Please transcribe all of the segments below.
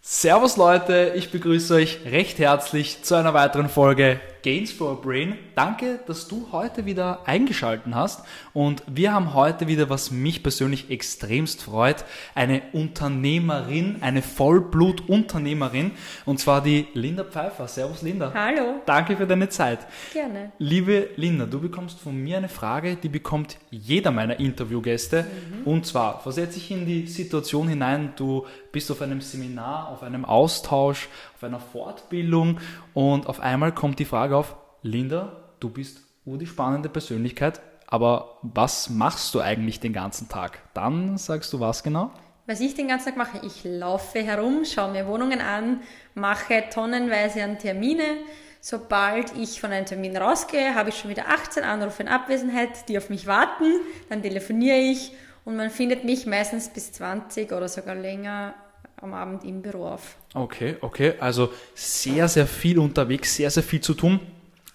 Servus Leute, ich begrüße euch recht herzlich zu einer weiteren Folge Gains for a Brain. Danke, dass du heute wieder eingeschalten hast und wir haben heute wieder, was mich persönlich extremst freut, eine Unternehmerin, eine Vollblut-Unternehmerin und zwar die Linda Pfeiffer. Servus Linda. Hallo. Danke für deine Zeit. Gerne. Liebe Linda, du bekommst von mir eine Frage, die bekommt jeder meiner Interviewgäste mhm. und zwar versetze ich in die Situation hinein, du bist auf einem Seminar, auf einem Austausch, auf einer Fortbildung und auf einmal kommt die Frage auf, Linda, du bist die spannende Persönlichkeit, aber was machst du eigentlich den ganzen Tag? Dann sagst du was genau? Was ich den ganzen Tag mache, ich laufe herum, schaue mir Wohnungen an, mache tonnenweise an Termine. Sobald ich von einem Termin rausgehe, habe ich schon wieder 18 Anrufe in Abwesenheit, die auf mich warten. Dann telefoniere ich und man findet mich meistens bis 20 oder sogar länger am Abend im Büro auf. Okay, okay. Also sehr, sehr viel unterwegs, sehr, sehr viel zu tun.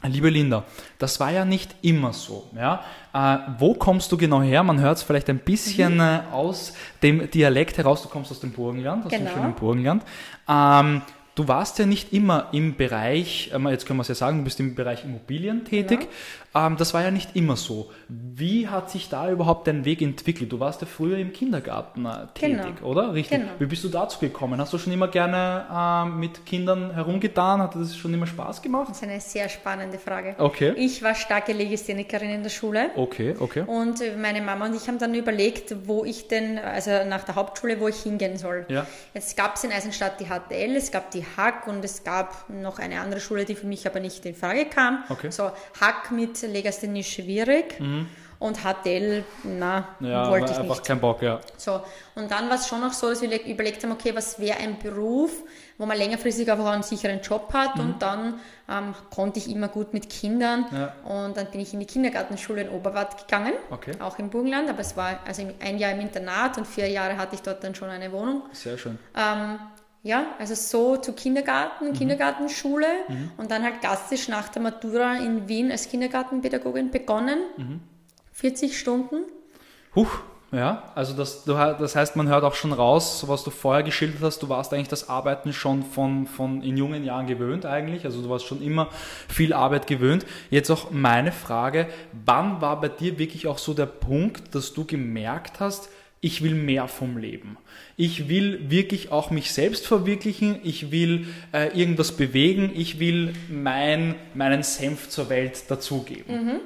Liebe Linda, das war ja nicht immer so. Ja? Äh, wo kommst du genau her? Man hört es vielleicht ein bisschen mhm. äh, aus dem Dialekt heraus. Du kommst aus dem Burgenland, aus genau. dem schönen Burgenland. Ähm, Du warst ja nicht immer im Bereich, ähm, jetzt können wir es ja sagen, du bist im Bereich Immobilien tätig. Genau. Ähm, das war ja nicht immer so. Wie hat sich da überhaupt dein Weg entwickelt? Du warst ja früher im Kindergarten äh, tätig, genau. oder? Richtig. Genau. Wie bist du dazu gekommen? Hast du schon immer gerne äh, mit Kindern herumgetan? Hat das schon immer Spaß gemacht? Das ist eine sehr spannende Frage. Okay. Ich war starke Legisthenikerin in der Schule. Okay, okay. Und meine Mama und ich haben dann überlegt, wo ich denn, also nach der Hauptschule, wo ich hingehen soll. Ja. Jetzt gab es in Eisenstadt die HTL, es gab die Hack und es gab noch eine andere Schule, die für mich aber nicht in Frage kam. Okay. So Hack mit Legasthenie schwierig. Mhm. Und HTL, na, ja, wollte ich einfach nicht. kein Bock, ja. So, und dann war es schon noch so, dass wir überlegt haben, okay, was wäre ein Beruf, wo man längerfristig einfach einen sicheren Job hat. Mhm. Und dann ähm, konnte ich immer gut mit Kindern. Ja. Und dann bin ich in die Kindergartenschule in Oberwart gegangen, okay. auch im Burgenland. Aber es war also ein Jahr im Internat und vier Jahre hatte ich dort dann schon eine Wohnung. Sehr schön. Ähm, ja, also so zu Kindergarten, mhm. Kindergartenschule mhm. und dann halt gastisch nach der Matura in Wien als Kindergartenpädagogin begonnen. Mhm. 40 Stunden. Huch, ja, also das, das heißt, man hört auch schon raus, was du vorher geschildert hast, du warst eigentlich das Arbeiten schon von, von in jungen Jahren gewöhnt eigentlich, also du warst schon immer viel Arbeit gewöhnt. Jetzt auch meine Frage, wann war bei dir wirklich auch so der Punkt, dass du gemerkt hast, ich will mehr vom Leben. Ich will wirklich auch mich selbst verwirklichen. Ich will äh, irgendwas bewegen. Ich will mein, meinen Senf zur Welt dazugeben. Mhm.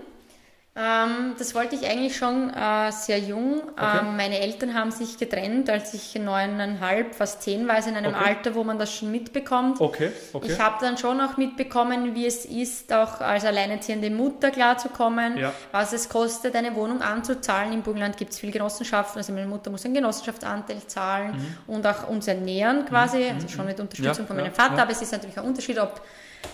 Ähm, das wollte ich eigentlich schon äh, sehr jung. Okay. Ähm, meine Eltern haben sich getrennt, als ich neuneinhalb, fast zehn war, also in einem okay. Alter, wo man das schon mitbekommt. Okay. okay. Ich habe dann schon auch mitbekommen, wie es ist, auch als alleinerziehende Mutter klarzukommen, ja. was es kostet, eine Wohnung anzuzahlen. Im Burgenland gibt es viele Genossenschaften, also meine Mutter muss einen Genossenschaftsanteil zahlen mhm. und auch uns ernähren quasi, mhm. also schon mit Unterstützung ja, von meinem ja, Vater, aber es ist natürlich ein Unterschied, ob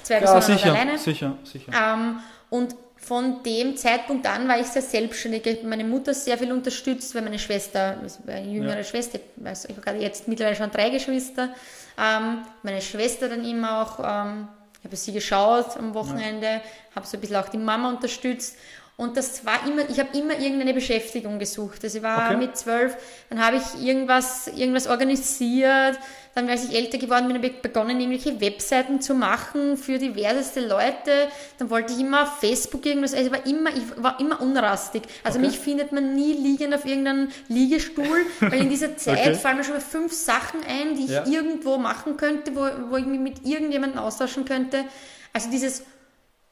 zwei Personen sicher, oder alleine. Sicher, sicher. Ähm, und von dem Zeitpunkt an war ich sehr selbstständig. Ich habe meine Mutter sehr viel unterstützt, weil meine Schwester, eine jüngere ja. Schwester, also ich habe gerade jetzt mittlerweile schon drei Geschwister, ähm, meine Schwester dann immer auch, ähm, ich habe sie geschaut am Wochenende, ja. habe so ein bisschen auch die Mama unterstützt und das war immer, ich habe immer irgendeine Beschäftigung gesucht. Also ich war okay. mit zwölf, dann habe ich irgendwas, irgendwas organisiert. Dann, als ich älter geworden bin, habe ich begonnen, irgendwelche Webseiten zu machen für diverseste Leute. Dann wollte ich immer auf Facebook irgendwas, also ich war immer, ich war immer unrastig. Also okay. mich findet man nie liegend auf irgendeinem Liegestuhl, weil in dieser Zeit okay. fallen mir schon mal fünf Sachen ein, die ich ja. irgendwo machen könnte, wo, wo ich mich mit irgendjemandem austauschen könnte. Also dieses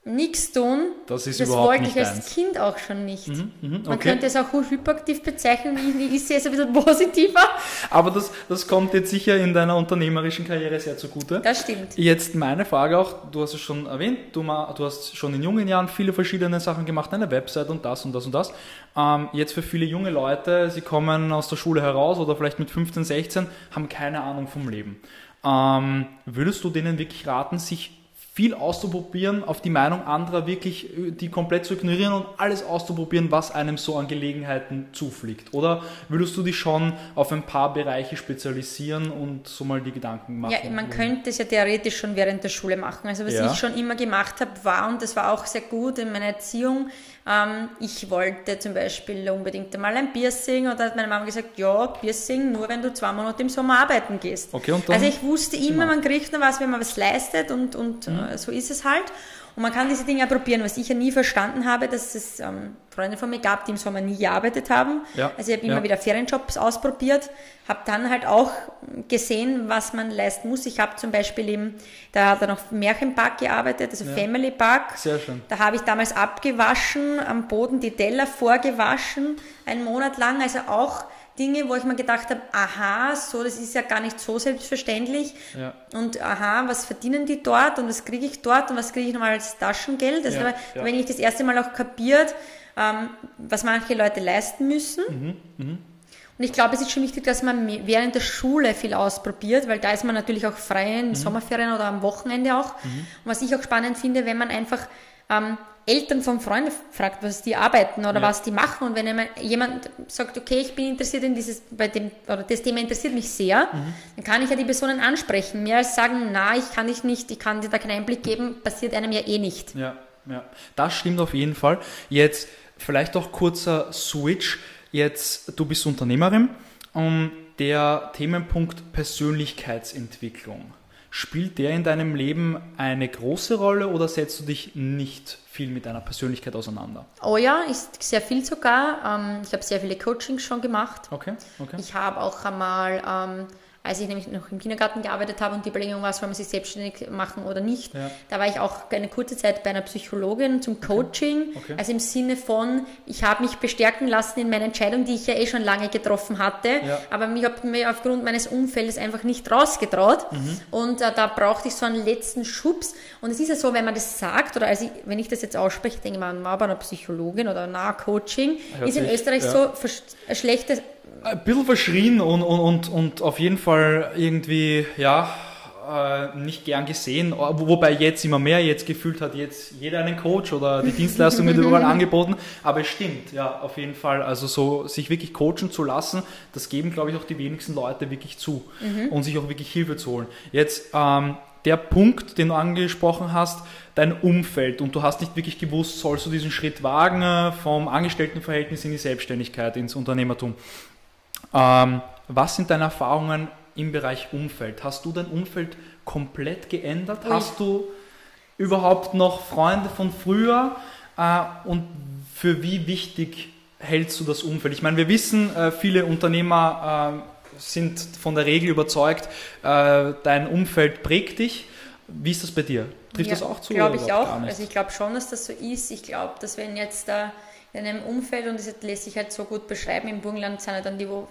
nichts tun, das, ist das wollte ich als eins. Kind auch schon nicht. Mhm, mh, okay. Man könnte es auch hyperaktiv bezeichnen, ich, ich sehe es ein bisschen positiver. Aber das, das kommt jetzt sicher in deiner unternehmerischen Karriere sehr zugute. Das stimmt. Jetzt meine Frage auch, du hast es schon erwähnt, du, du hast schon in jungen Jahren viele verschiedene Sachen gemacht, eine Website und das und das und das. Ähm, jetzt für viele junge Leute, sie kommen aus der Schule heraus oder vielleicht mit 15, 16, haben keine Ahnung vom Leben. Ähm, würdest du denen wirklich raten, sich viel auszuprobieren, auf die Meinung anderer wirklich äh, die komplett zu ignorieren und alles auszuprobieren, was einem so an Gelegenheiten zufliegt? Oder würdest du dich schon auf ein paar Bereiche spezialisieren und so mal die Gedanken machen? Ja, man könnte es ja theoretisch schon während der Schule machen. Also was ja. ich schon immer gemacht habe, war, und das war auch sehr gut in meiner Erziehung, ähm, ich wollte zum Beispiel unbedingt einmal ein Piercing oder hat meine Mama gesagt, ja, Piercing nur, wenn du zwei Monate im Sommer arbeiten gehst. Okay, und dann also ich wusste immer, man kriegt nur was, wenn man was leistet und, und mhm. äh, so ist es halt. Und man kann diese Dinge probieren, was ich ja nie verstanden habe, dass es ähm, Freunde von mir gab, die im Sommer nie gearbeitet haben. Ja. Also ich habe immer ja. wieder Ferienjobs ausprobiert, habe dann halt auch gesehen, was man leisten muss. Ich habe zum Beispiel eben, da hat er noch Märchenpark gearbeitet, also ja. Family Park. Sehr schön. Da habe ich damals abgewaschen, am Boden die Teller vorgewaschen, einen Monat lang, also auch Dinge, wo ich mir gedacht habe, aha, so, das ist ja gar nicht so selbstverständlich. Ja. Und aha, was verdienen die dort und was kriege ich dort und was kriege ich nochmal als Taschengeld? Also ja, ja. wenn ich das erste Mal auch kapiert, ähm, was manche Leute leisten müssen. Mhm, mh. Und ich glaube, es ist schon wichtig, dass man während der Schule viel ausprobiert, weil da ist man natürlich auch frei in mhm. Sommerferien oder am Wochenende auch. Mhm. Und was ich auch spannend finde, wenn man einfach ähm, Eltern von Freunden fragt, was die arbeiten oder ja. was die machen. Und wenn jemand sagt, okay, ich bin interessiert in dieses, bei dem, oder das Thema interessiert mich sehr, mhm. dann kann ich ja die Personen ansprechen. Mehr als sagen, na, ich kann dich nicht, ich kann dir da keinen Einblick geben, passiert einem ja eh nicht. Ja, ja. Das stimmt auf jeden Fall. Jetzt vielleicht auch kurzer Switch. Jetzt, du bist Unternehmerin. Um, der Themenpunkt Persönlichkeitsentwicklung. Spielt der in deinem Leben eine große Rolle oder setzt du dich nicht viel mit deiner Persönlichkeit auseinander? Oh ja, ist sehr viel sogar. Ähm, ich habe sehr viele Coachings schon gemacht. Okay, okay. Ich habe auch einmal ähm, als ich nämlich noch im Kindergarten gearbeitet habe und die Überlegung war, soll man sich selbstständig machen oder nicht. Ja. Da war ich auch eine kurze Zeit bei einer Psychologin zum Coaching. Okay. Okay. Also im Sinne von, ich habe mich bestärken lassen in meiner Entscheidung, die ich ja eh schon lange getroffen hatte, ja. aber mich habe mir aufgrund meines Umfeldes einfach nicht rausgetraut. Mhm. Und äh, da brauchte ich so einen letzten Schubs. Und es ist ja so, wenn man das sagt, oder also ich, wenn ich das jetzt ausspreche, denke ich mal, war bei einer Psychologin oder einer Coaching, ist in Österreich ja. so ein schlechtes ein bisschen verschrien und, und, und, und auf jeden Fall irgendwie, ja, äh, nicht gern gesehen, wobei jetzt immer mehr, jetzt gefühlt hat jetzt jeder einen Coach oder die Dienstleistung wird überall angeboten, aber es stimmt, ja, auf jeden Fall, also so sich wirklich coachen zu lassen, das geben, glaube ich, auch die wenigsten Leute wirklich zu mhm. und sich auch wirklich Hilfe zu holen. Jetzt, ähm, der Punkt, den du angesprochen hast, dein Umfeld und du hast nicht wirklich gewusst, sollst du diesen Schritt wagen äh, vom Angestelltenverhältnis in die Selbstständigkeit, ins Unternehmertum. Ähm, was sind deine Erfahrungen im Bereich Umfeld? Hast du dein Umfeld komplett geändert? Ui. Hast du überhaupt noch Freunde von früher? Äh, und für wie wichtig hältst du das Umfeld? Ich meine, wir wissen, äh, viele Unternehmer äh, sind von der Regel überzeugt, äh, dein Umfeld prägt dich. Wie ist das bei dir? Trifft ja, das auch zu? Glaube ich auch. Also ich glaube schon, dass das so ist. Ich glaube, dass wenn jetzt da in einem Umfeld und das lässt sich halt so gut beschreiben. Im Burgenland sind halt dann die, wo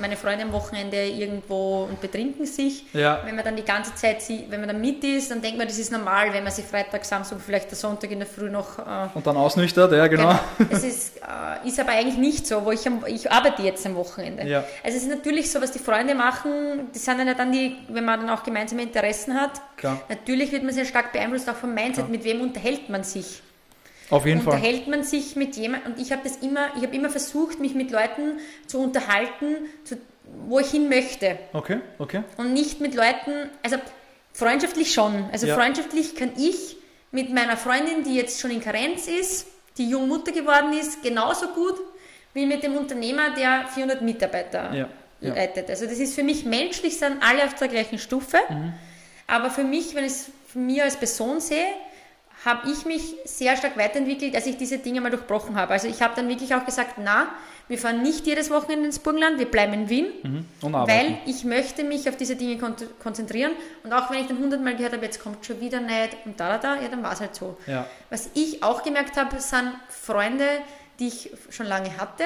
meine Freunde am Wochenende irgendwo und betrinken sich. Ja. Wenn man dann die ganze Zeit, wenn man dann mit ist, dann denkt man, das ist normal, wenn man sich Freitag, Samstag, vielleicht der Sonntag in der Früh noch. Äh, und dann ausnüchtert, ja, genau. genau. Es ist, äh, ist aber eigentlich nicht so, wo ich, ich arbeite jetzt am Wochenende. Ja. Also es ist natürlich so, was die Freunde machen, die sind dann die, wenn man dann auch gemeinsame Interessen hat. Klar. Natürlich wird man sehr stark beeinflusst auch vom Mindset, Klar. mit wem unterhält man sich. Auf jeden Fall. Unterhält man sich mit jemandem, und ich habe das immer, ich habe immer versucht, mich mit Leuten zu unterhalten, zu, wo ich hin möchte. Okay, okay. Und nicht mit Leuten, also freundschaftlich schon. Also ja. freundschaftlich kann ich mit meiner Freundin, die jetzt schon in Karenz ist, die jung Mutter geworden ist, genauso gut wie mit dem Unternehmer, der 400 Mitarbeiter ja. Ja. leitet. Also das ist für mich menschlich, sind alle auf der gleichen Stufe. Mhm. Aber für mich, wenn ich es mir als Person sehe, habe ich mich sehr stark weiterentwickelt, als ich diese Dinge mal durchbrochen habe. Also ich habe dann wirklich auch gesagt, na, wir fahren nicht jedes Wochenende ins Burgenland, wir bleiben in Wien, mhm. weil ich möchte mich auf diese Dinge kon konzentrieren. Und auch wenn ich dann hundertmal gehört habe, jetzt kommt schon wieder nicht und da, da, da, ja, dann war es halt so. Ja. Was ich auch gemerkt habe, sind Freunde, die ich schon lange hatte,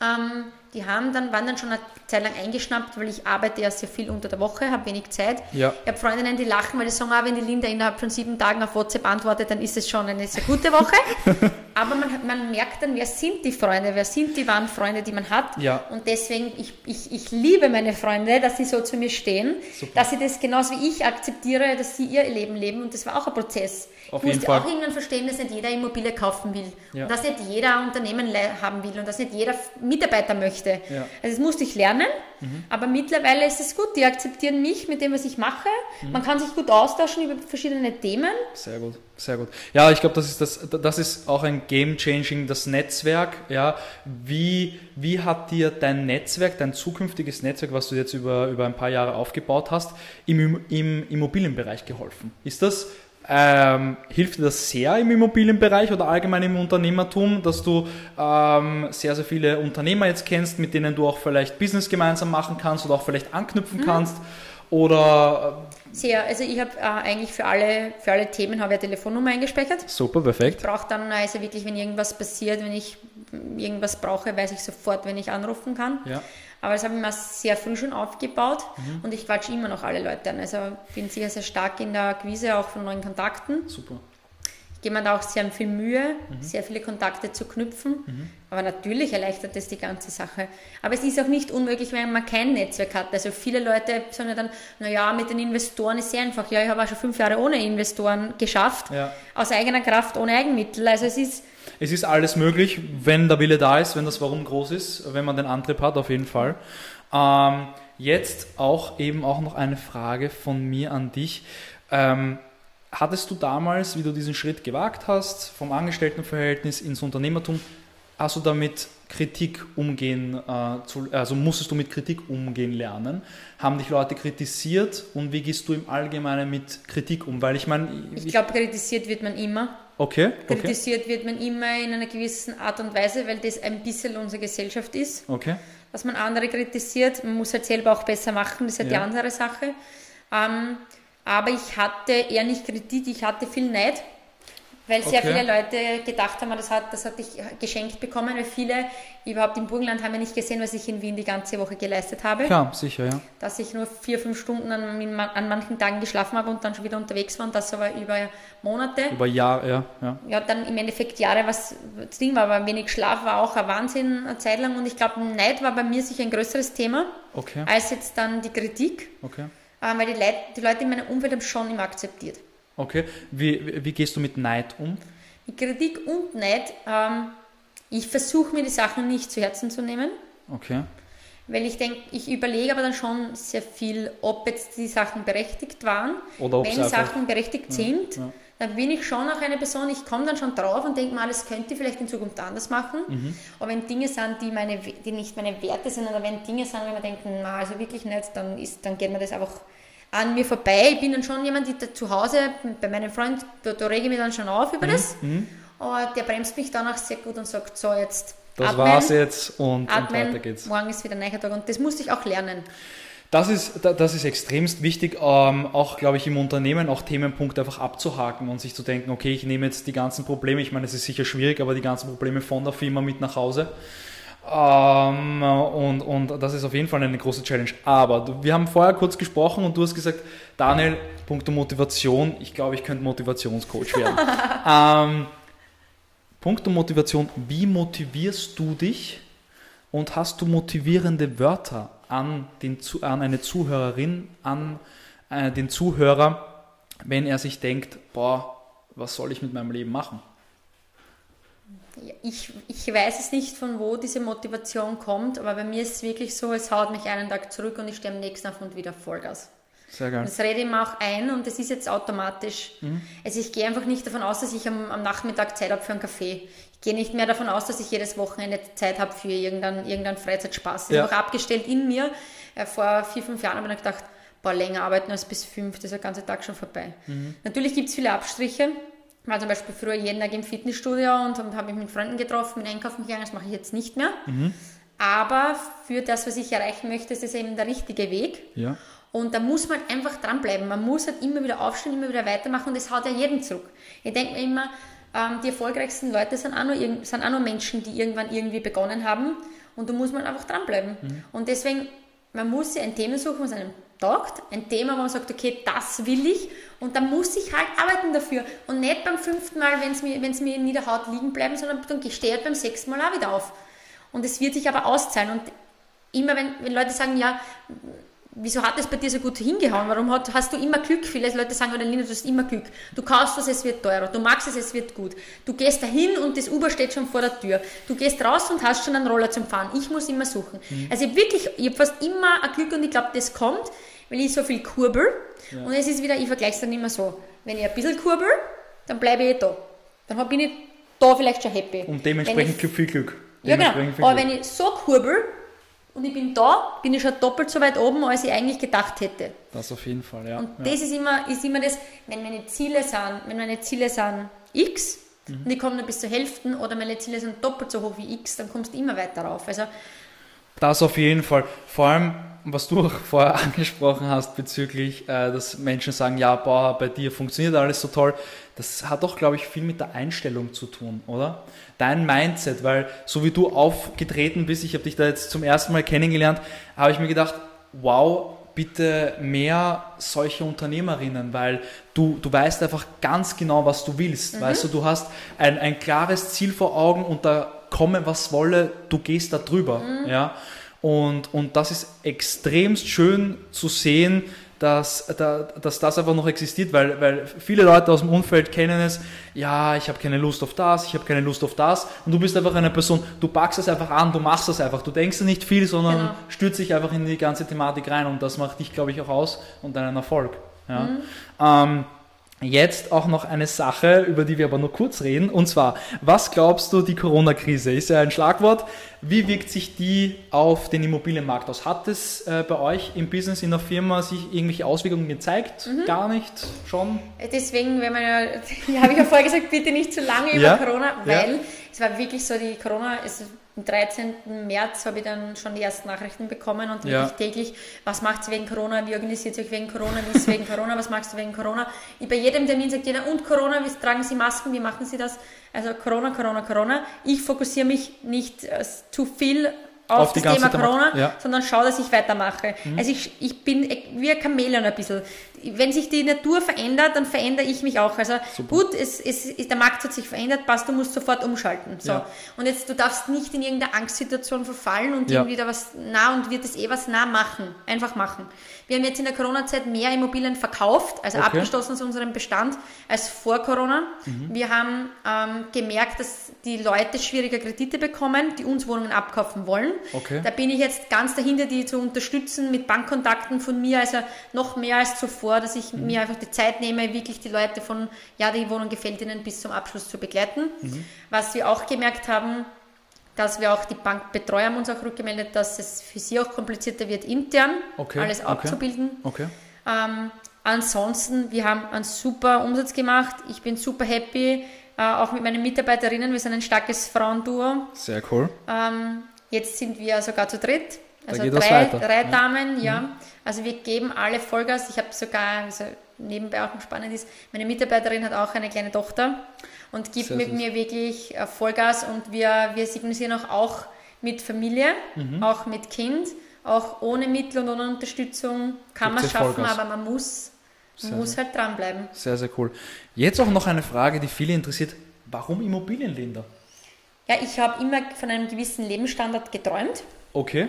ähm, die haben dann, waren dann schon eine Zeit lang eingeschnappt, weil ich arbeite ja sehr viel unter der Woche, habe wenig Zeit. Ja. Ich habe Freundinnen, die lachen, weil die sagen, ah, wenn die Linda innerhalb von sieben Tagen auf WhatsApp antwortet, dann ist es schon eine sehr gute Woche. Aber man, man merkt dann, wer sind die Freunde, wer sind die wahren Freunde, die man hat. Ja. Und deswegen, ich, ich, ich liebe meine Freunde, dass sie so zu mir stehen, Super. dass sie das genauso wie ich akzeptiere, dass sie ihr Leben leben. Und das war auch ein Prozess. Auf ich musste Fall. auch irgendwann verstehen, dass nicht jeder Immobilie kaufen will. Ja. Und dass nicht jeder Unternehmen haben will und dass nicht jeder Mitarbeiter möchte. Ja. Also das musste ich lernen, Mhm. aber mittlerweile ist es gut. Die akzeptieren mich mit dem, was ich mache. Mhm. Man kann sich gut austauschen über verschiedene Themen. Sehr gut, sehr gut. Ja, ich glaube, das ist das, das ist auch ein Game Changing, das Netzwerk. Ja, wie, wie hat dir dein Netzwerk, dein zukünftiges Netzwerk, was du jetzt über, über ein paar Jahre aufgebaut hast, im, im Immobilienbereich geholfen? Ist das ähm, hilft dir das sehr im Immobilienbereich oder allgemein im Unternehmertum, dass du ähm, sehr, sehr viele Unternehmer jetzt kennst, mit denen du auch vielleicht Business gemeinsam machen kannst oder auch vielleicht anknüpfen kannst? Oder Sehr, also ich habe äh, eigentlich für alle, für alle Themen habe ich eine Telefonnummer eingespeichert. super, perfekt. Ich brauche dann also wirklich, wenn irgendwas passiert, wenn ich irgendwas brauche, weiß ich sofort, wenn ich anrufen kann. Ja. Aber das habe ich mir sehr früh schon aufgebaut Mhm. und ich quatsche immer noch alle Leute an. Also bin sicher sehr stark in der Akquise auch von neuen Kontakten. Super. Da auch sehr viel Mühe, Mhm. sehr viele Kontakte zu knüpfen. Aber natürlich erleichtert das die ganze Sache. Aber es ist auch nicht unmöglich, wenn man kein Netzwerk hat. Also viele Leute sagen ja dann, naja, mit den Investoren ist sehr einfach. Ja, ich habe auch schon fünf Jahre ohne Investoren geschafft. Ja. Aus eigener Kraft, ohne Eigenmittel. Also es ist, Es ist alles möglich, wenn der Wille da ist, wenn das Warum groß ist, wenn man den Antrieb hat, auf jeden Fall. Ähm, jetzt auch eben auch noch eine Frage von mir an dich. Ähm, hattest du damals, wie du diesen Schritt gewagt hast, vom Angestelltenverhältnis ins Unternehmertum, hast du damit Kritik umgehen, äh, also musstest du mit Kritik umgehen lernen? Haben dich Leute kritisiert und wie gehst du im Allgemeinen mit Kritik um? Weil ich meine, ich glaube, kritisiert wird man immer. okay, okay, Kritisiert wird man immer in einer gewissen Art und Weise, weil das ein bisschen unsere Gesellschaft ist. okay, dass man andere kritisiert. Man muss halt selber auch besser machen, das ist halt Ja. die andere Sache. Ähm, aber ich hatte eher nicht Kritik, ich hatte viel Neid, weil sehr Okay. viele Leute gedacht haben, das hat, das hatte ich geschenkt bekommen, weil viele überhaupt im Burgenland haben ja nicht gesehen, was ich in Wien die ganze Woche geleistet habe. klar, sicher, ja. Dass ich nur vier, fünf Stunden an, an manchen Tagen geschlafen habe und dann schon wieder unterwegs war und das aber über Monate. Über Jahre, ja, ja. Ja, dann im Endeffekt Jahre, was das Ding war, aber wenig Schlaf war auch ein Wahnsinn eine Zeit lang und ich glaube, Neid war bei mir sicher ein größeres Thema Okay, als jetzt dann die Kritik, okay. Äh, weil die, Leute, die Leute in meinem Umfeld haben schon immer akzeptiert. Okay, wie, wie- gehst du mit Neid um? Die Kritik und Neid, ähm, ich versuche mir die Sachen nicht zu Herzen zu nehmen, Okay, weil ich denke, ich überlege aber dann schon sehr viel, ob jetzt die Sachen berechtigt waren. Oder ob Wenn Sachen berechtigt sind, ja. Dann bin ich schon auch eine Person, ich komme dann schon drauf und denke mal, das könnte ich vielleicht in Zukunft anders machen. Mhm. Aber wenn Dinge sind, die, meine, die nicht meine Werte sind, oder wenn Dinge sind, wo man denkt, na, also wirklich nicht, dann, ist, dann geht mir das einfach an mir vorbei. Ich bin dann schon jemand, da zu Hause, bei meinem Freund, da, da rege ich mich dann schon auf Mhm. über das. Aber der bremst mich dann auch sehr gut und sagt, so jetzt das atmen, war's jetzt und, und atmen, weiter geht's. morgen ist wieder ein neuer Tag und das musste ich auch lernen. Das ist, da- das ist extremst wichtig, ähm, auch glaube ich im Unternehmen auch Themenpunkte einfach abzuhaken und sich zu denken, okay, ich nehme jetzt die ganzen Probleme, ich meine, es ist sicher schwierig, aber die ganzen Probleme von der Firma mit nach Hause. Ähm, und, und das ist auf jeden Fall eine große Challenge. Aber wir haben vorher kurz gesprochen und du hast gesagt, Daniel, Punkto Motivation, ich glaube, ich könnte Motivationscoach werden. ähm, Punkto Motivation, wie motivierst du dich und hast du motivierende Wörter an, den, an eine Zuhörerin, an äh, den Zuhörer, wenn er sich denkt, boah, was soll ich mit meinem Leben machen? Ich, ich weiß es nicht, von wo diese Motivation kommt, aber bei mir ist es wirklich so, es haut mich einen Tag zurück und ich stehe am nächsten Tag und wieder Vollgas. Sehr Und geil. das rede ich mir auch ein und das ist jetzt automatisch. Also ich gehe einfach nicht davon aus, dass ich am, am Nachmittag Zeit habe für einen Kaffee. Ich gehe nicht mehr davon aus, dass ich jedes Wochenende Zeit habe für irgendeinen, irgendeinen Freizeitspaß. Das Ja. ist auch abgestellt in mir. Äh, vor vier, fünf Jahren habe ich mir gedacht, boah, länger arbeiten als bis fünf, das ist der ganze Tag schon vorbei. Natürlich gibt es viele Abstriche. Ich war zum Beispiel früher jeden Tag im Fitnessstudio und habe hab mich mit Freunden getroffen, mit Einkaufen gegangen, das mache ich jetzt nicht mehr. Aber für das, was ich erreichen möchte, ist das eben der richtige Weg. Ja. Und da muss man einfach dranbleiben. Man muss halt immer wieder aufstehen, immer wieder weitermachen und das haut ja jeden zurück. Ich denke mir immer, ähm, die erfolgreichsten Leute sind auch, nur, sind auch nur Menschen, die irgendwann irgendwie begonnen haben. Und da muss man einfach dranbleiben. Und deswegen, man muss sich ein Thema suchen, was einem taugt, ein Thema, wo man sagt, okay, das will ich und dann muss ich halt arbeiten dafür und nicht beim fünften Mal, wenn es mir, wenn's mir in der Haut liegen bleiben, sondern dann stehe ich beim sechsten Mal auch wieder auf. Und es wird sich aber auszahlen und immer wenn, wenn Leute sagen, ja, wieso hat es bei dir so gut hingehauen? Warum hat, hast du immer Glück? Viele Leute sagen, Lina, du hast immer Glück. Du kaufst was, es wird teurer. Du magst es, es wird gut. Du gehst dahin und das Uber steht schon vor der Tür. Du gehst raus und hast schon einen Roller zum Fahren. Ich muss immer suchen. Mhm. Also ich wirklich, ich habe fast immer ein Glück und ich glaube, das kommt, weil ich so viel kurbel. Ja. Und es ist wieder, ich vergleiche es dann immer so. Wenn ich ein bisschen kurbel, dann bleibe ich da. Dann bin ich da vielleicht schon happy. Und dementsprechend ich, viel Glück. Ja, genau. Aber wenn ich so kurbel, und ich bin da, bin ich schon doppelt so weit oben, als ich eigentlich gedacht hätte. Das auf jeden Fall, ja. Und ja. das ist immer, ist immer das, wenn meine Ziele sind, wenn meine Ziele sind X mhm. und ich komme nur bis zur Hälfte oder meine Ziele sind doppelt so hoch wie X, dann kommst du immer weiter rauf. Also, das auf jeden Fall. Vor allem, was du auch vorher angesprochen hast bezüglich, äh, dass Menschen sagen, ja, boah, bei dir funktioniert alles so toll. Das hat doch, glaube ich, viel mit der Einstellung zu tun, oder? Dein Mindset, weil so wie du aufgetreten bist, ich habe dich da jetzt zum ersten Mal kennengelernt, habe ich mir gedacht, wow, bitte mehr solche Unternehmerinnen, weil du, du weißt einfach ganz genau, was du willst. Mhm. Weißt du, du hast ein, ein klares Ziel vor Augen und da komme, was wolle, du gehst da drüber. Mhm. Ja? Und, und das ist extremst schön zu sehen, dass, dass das einfach noch existiert, weil, weil viele Leute aus dem Umfeld kennen es, ja, ich habe keine Lust auf das, ich habe keine Lust auf das und du bist einfach eine Person, du packst es einfach an, du machst es einfach, du denkst nicht viel, sondern genau. stürzt dich einfach in die ganze Thematik rein und das macht dich, glaube ich, auch aus und deinen Erfolg. Ja. Mhm. Ähm, Jetzt auch noch eine Sache, über die wir aber nur kurz reden. Und zwar, was glaubst du, die Corona-Krise ist ja ein Schlagwort. Wie wirkt sich die auf den Immobilienmarkt aus? Hat es äh, bei euch im Business, in der Firma sich irgendwelche Auswirkungen gezeigt? Mhm. Gar nicht? Schon? Deswegen, wenn man ja, habe ich ja vorher gesagt, bitte nicht zu lange über ja? Corona, weil ja. es war wirklich so, die Corona, es am 13. März habe ich dann schon die ersten Nachrichten bekommen und ja. täglich, was macht es wegen Corona, wie organisiert sich wegen Corona, wie ist wegen Corona, was machst du wegen Corona. Ich, bei jedem Termin sagt jeder, und Corona, wie tragen Sie Masken, wie machen Sie das? Also Corona, Corona, Corona. Ich fokussiere mich nicht uh, zu viel auf, auf das Thema Corona, ja. sondern schaue, dass ich weitermache. Mhm. Also ich, ich bin wie ein Chamäleon ein bisschen. Wenn sich die Natur verändert, dann verändere ich mich auch. Also Super. gut, es, es, der Markt hat sich verändert, passt, du musst sofort umschalten. So. Ja. Und jetzt, du darfst nicht in irgendeine Angstsituation verfallen und ja. irgendwie da was nah und wird es eh was nah machen. Einfach machen. Wir haben jetzt in der Corona-Zeit mehr Immobilien verkauft, also okay. abgeschlossen aus unserem Bestand, als vor Corona. Mhm. Wir haben ähm, gemerkt, dass die Leute schwieriger Kredite bekommen, die uns Wohnungen abkaufen wollen. Okay. Da bin ich jetzt ganz dahinter, die zu unterstützen mit Bankkontakten von mir, also noch mehr als zuvor, dass ich mhm. mir einfach die Zeit nehme, wirklich die Leute von, ja, die Wohnung gefällt ihnen bis zum Abschluss zu begleiten. Mhm. Was wir auch gemerkt haben, dass wir auch die Bankbetreuer haben uns auch rückgemeldet, dass es für sie auch komplizierter wird, intern okay, alles abzubilden. Okay. Ähm, ansonsten, wir haben einen super Umsatz gemacht. Ich bin super happy, äh, auch mit meinen Mitarbeiterinnen. Wir sind ein starkes Frauenduo. Sehr cool. Ähm, jetzt sind wir sogar zu dritt. Also drei, drei Damen, ja. ja. Mhm. Also wir geben alle Vollgas. Ich habe sogar, also nebenbei auch noch spannend ist, meine Mitarbeiterin hat auch eine kleine Tochter und gibt Sehr mit süß. mir wirklich äh, Vollgas und wir, wir signalisieren auch, auch mit Familie, mhm. auch mit Kind, auch ohne Mittel und ohne Unterstützung kann man es schaffen, Vollgas. aber man muss, man muss halt dranbleiben. Sehr, sehr cool. Jetzt auch noch eine Frage, die viele interessiert. Warum Immobilienländer? Ja, ich habe immer von einem gewissen Lebensstandard geträumt. Okay.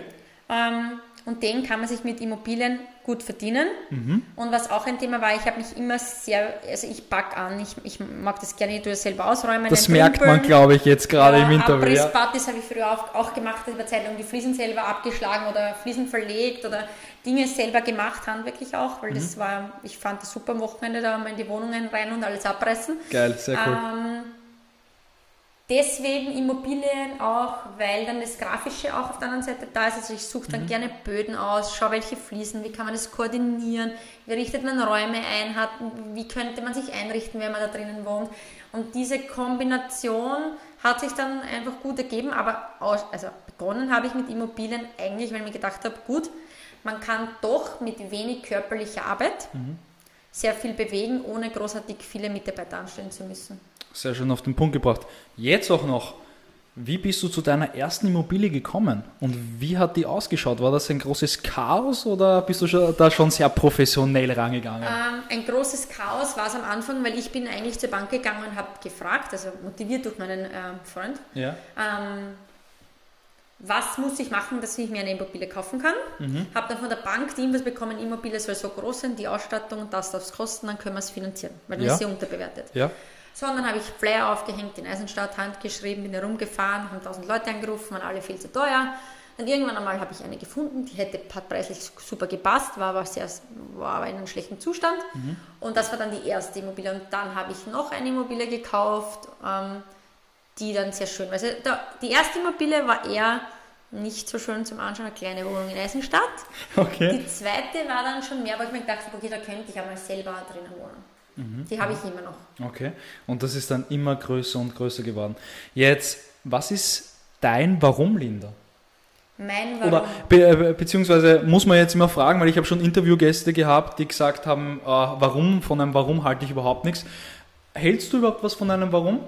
Ähm, und den kann man sich mit Immobilien gut verdienen. Mhm. Und was auch ein Thema war, ich habe mich immer sehr, also ich back an, ich, ich mag das gerne, ich tue es selber ausräumen. Das merkt man, glaube ich, jetzt gerade ja, im Interview. Abrisspartys habe ich früher auch, auch gemacht, über Zeit lang die Fliesen selber abgeschlagen oder Fliesen verlegt oder Dinge selber gemacht, handwerklich auch, weil mhm. das war, ich fand das super am Wochenende, da mal in die Wohnungen rein und alles abreißen. Geil, sehr cool. Ähm, Deswegen Immobilien auch, weil dann das Grafische auch auf der anderen Seite da ist. Also ich suche dann mhm. gerne Böden aus, schaue welche Fliesen, wie kann man das koordinieren, wie richtet man Räume ein, hat, wie könnte man sich einrichten, wenn man da drinnen wohnt. Und diese Kombination hat sich dann einfach gut ergeben, aber aus, also begonnen habe ich mit Immobilien eigentlich, weil ich mir gedacht habe, gut, man kann doch mit wenig körperlicher Arbeit mhm. sehr viel bewegen, ohne großartig viele Mitarbeiter anstellen zu müssen. Sehr schön auf den Punkt gebracht. Jetzt auch noch, Wie bist du zu deiner ersten Immobilie gekommen und wie hat die ausgeschaut? War das ein großes Chaos oder bist du da schon sehr professionell rangegangen? Ähm, ein großes Chaos war es am Anfang, weil ich bin eigentlich zur Bank gegangen und habe gefragt, also motiviert durch meinen ähm, Freund, ja. ähm, was muss ich machen, dass ich mir eine Immobilie kaufen kann. Mhm. Habe dann von der Bank die Infos bekommen, Immobilie soll so groß sein, die Ausstattung, das darf es kosten, dann können wir es finanzieren, weil Ja. ist sie unterbewertet. Ja. So, und dann habe ich Flyer aufgehängt, in Eisenstadt handgeschrieben, bin herumgefahren, haben tausend Leute angerufen, waren alle viel zu teuer. Dann irgendwann einmal habe ich eine gefunden, die hätte, preislich super gepasst, war aber, sehr, war aber in einem schlechten Zustand. Und das war dann die erste Immobilie. Und dann habe ich noch eine Immobilie gekauft, ähm, die dann sehr schön war. Also da, die erste Immobilie war eher nicht so schön zum Anschauen, eine kleine Wohnung in Eisenstadt. Okay. Die zweite war dann schon mehr, weil ich mir gedacht habe, okay, da könnte ich einmal selber drinnen wohnen. Die habe ich immer noch. Okay. Und das ist dann immer größer und größer geworden. Jetzt, was ist dein Warum, Linda? Mein Warum. Oder be äh, beziehungsweise muss man jetzt immer fragen, weil ich habe schon Interviewgäste gehabt, die gesagt haben, äh, warum, von einem Warum halte ich überhaupt nichts. Hältst du überhaupt was von einem Warum?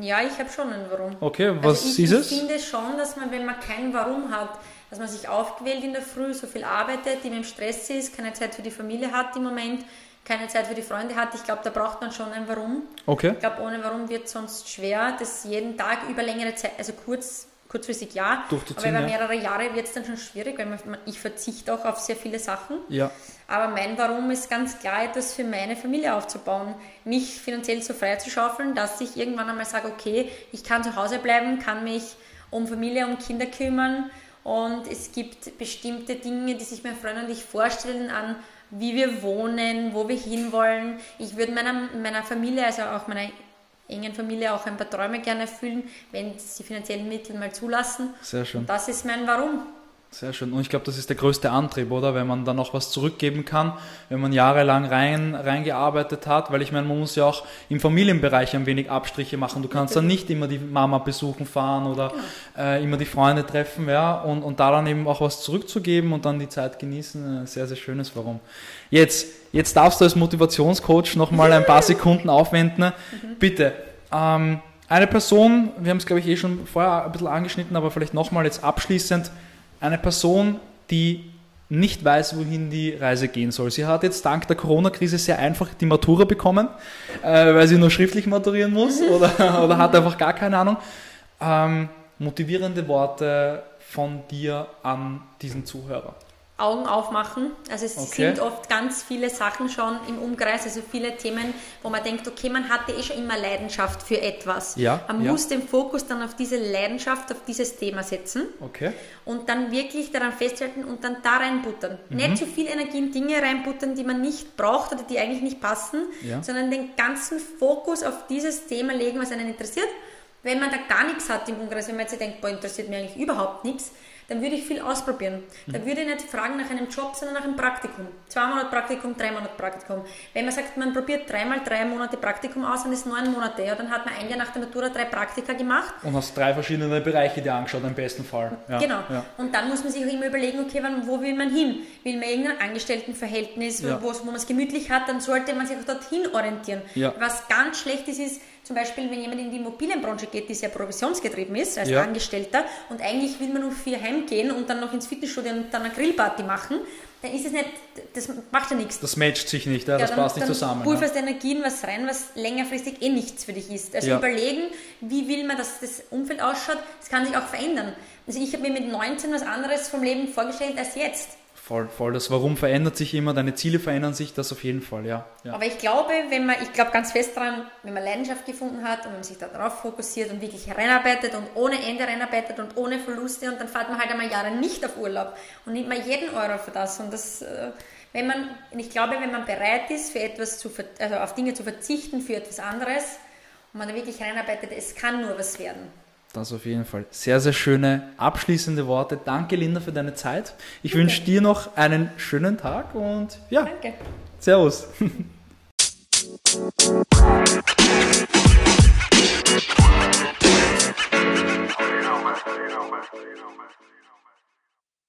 Ja, ich habe schon ein Warum. Okay, was also ich, ist es? Ich finde schon, dass man, wenn man kein Warum hat, dass man sich aufquält in der Früh, so viel arbeitet, immer im Stress ist, keine Zeit für die Familie hat im Moment, keine Zeit für die Freunde hat. Ich glaube, da braucht man schon ein Warum. Okay. Ich glaube, ohne Warum wird es sonst schwer, das jeden Tag über längere Zeit, also kurz, kurzfristig ja, aber über ja. mehrere Jahre wird es dann schon schwierig, weil man, ich verzichte auch auf sehr viele Sachen. Ja. Aber mein Warum ist ganz klar, etwas für meine Familie aufzubauen. Mich finanziell so frei zu schaufeln, dass ich irgendwann einmal sage, okay, ich kann zu Hause bleiben, kann mich um Familie, um Kinder kümmern. Und es gibt bestimmte Dinge, die sich mein Freund und ich vorstellen an, wie wir wohnen, wo wir hinwollen. Ich würde meiner, meiner Familie, also auch meiner engen Familie, auch ein paar Träume gerne erfüllen, wenn es die finanziellen Mittel mal zulassen. Sehr schön. Und das ist mein Warum. Sehr schön. Und ich glaube, das ist der größte Antrieb, oder? Wenn man dann auch was zurückgeben kann, wenn man jahrelang rein, reingearbeitet hat, weil ich meine, man muss ja auch im Familienbereich ein wenig Abstriche machen. Du kannst dann nicht immer die Mama besuchen fahren oder äh, immer die Freunde treffen, ja, und, und da dann eben auch was zurückzugeben und dann die Zeit genießen, äh, sehr, sehr schönes Warum. Jetzt, jetzt darfst du als Motivationscoach nochmal ein paar Sekunden aufwenden. Bitte, ähm, eine Person, wir haben es glaube ich eh schon vorher ein bisschen angeschnitten, aber vielleicht nochmal jetzt abschließend, eine Person, die nicht weiß, wohin die Reise gehen soll. Sie hat jetzt dank der Corona-Krise sehr einfach die Matura bekommen, äh, weil sie nur schriftlich maturieren muss oder, oder hat einfach gar keine Ahnung. Ähm, motivierende Worte von dir an diesen Zuhörer. Augen aufmachen. Also es Okay. sind oft ganz viele Sachen schon im Umkreis, also viele Themen, wo man denkt, okay, man hatte eh schon immer Leidenschaft für etwas. Ja, man ja. muss den Fokus dann auf diese Leidenschaft, auf dieses Thema setzen Okay. und dann wirklich daran festhalten und dann da reinbuttern. Mhm. Nicht zu viel Energie in Dinge reinbuttern, die man nicht braucht oder die eigentlich nicht passen, Ja. sondern den ganzen Fokus auf dieses Thema legen, was einen interessiert. Wenn man da gar nichts hat im Umkreis, wenn man jetzt denkt, boah, interessiert mir eigentlich überhaupt nichts, dann würde ich viel ausprobieren. Mhm. Dann würde ich nicht fragen nach einem Job, sondern nach einem Praktikum. Zwei Monate Praktikum, drei Monate Praktikum. Wenn man sagt, man probiert dreimal drei Monate Praktikum aus, dann ist neun Monate. Ja, dann hat man ein Jahr nach der Matura drei Praktika gemacht Und hast drei verschiedene Bereiche dir angeschaut, im besten Fall. Ja. Genau. Ja. Und dann muss man sich auch immer überlegen, okay, wann, wo will man hin? Will man irgendein Angestelltenverhältnis, Ja. wo, wo man es gemütlich hat, dann sollte man sich auch dorthin orientieren. Was ganz schlecht ist, ist zum Beispiel, wenn jemand in die Immobilienbranche geht, die sehr provisionsgetrieben ist, als Ja. Angestellter, und eigentlich will man nur für heimgehen und dann noch ins Fitnessstudio und dann eine Grillparty machen, dann ist es nicht, das macht ja nichts. Das matcht sich nicht, ja, das Ja, passt nicht dann zusammen. Ja. pulverst Energien was rein, was längerfristig eh nichts für dich ist. Also Ja. überlegen, wie will man, dass das Umfeld ausschaut, das kann sich auch verändern. Also ich habe mir mit 19 was anderes vom Leben vorgestellt als jetzt. Voll, voll. Das Warum verändert sich immer, deine Ziele verändern sich, das auf jeden Fall, ja. ja. Aber ich glaube, wenn man, ich glaube ganz fest daran, wenn man Leidenschaft gefunden hat und man sich darauf fokussiert und wirklich reinarbeitet und ohne Ende reinarbeitet und ohne Verluste und dann fährt man halt einmal Jahre nicht auf Urlaub und nimmt man jeden Euro für das und das, äh, wenn man, ich glaube, wenn man bereit ist, für etwas zu, also auf Dinge zu verzichten für etwas anderes und man da wirklich reinarbeitet, es kann nur was werden. Das auf jeden Fall. Sehr, sehr schöne abschließende Worte. Danke, Linda, für deine Zeit. Ich wünsche dir noch einen schönen Tag und ja, Danke. Servus. You know, man. You know, man. You know, man.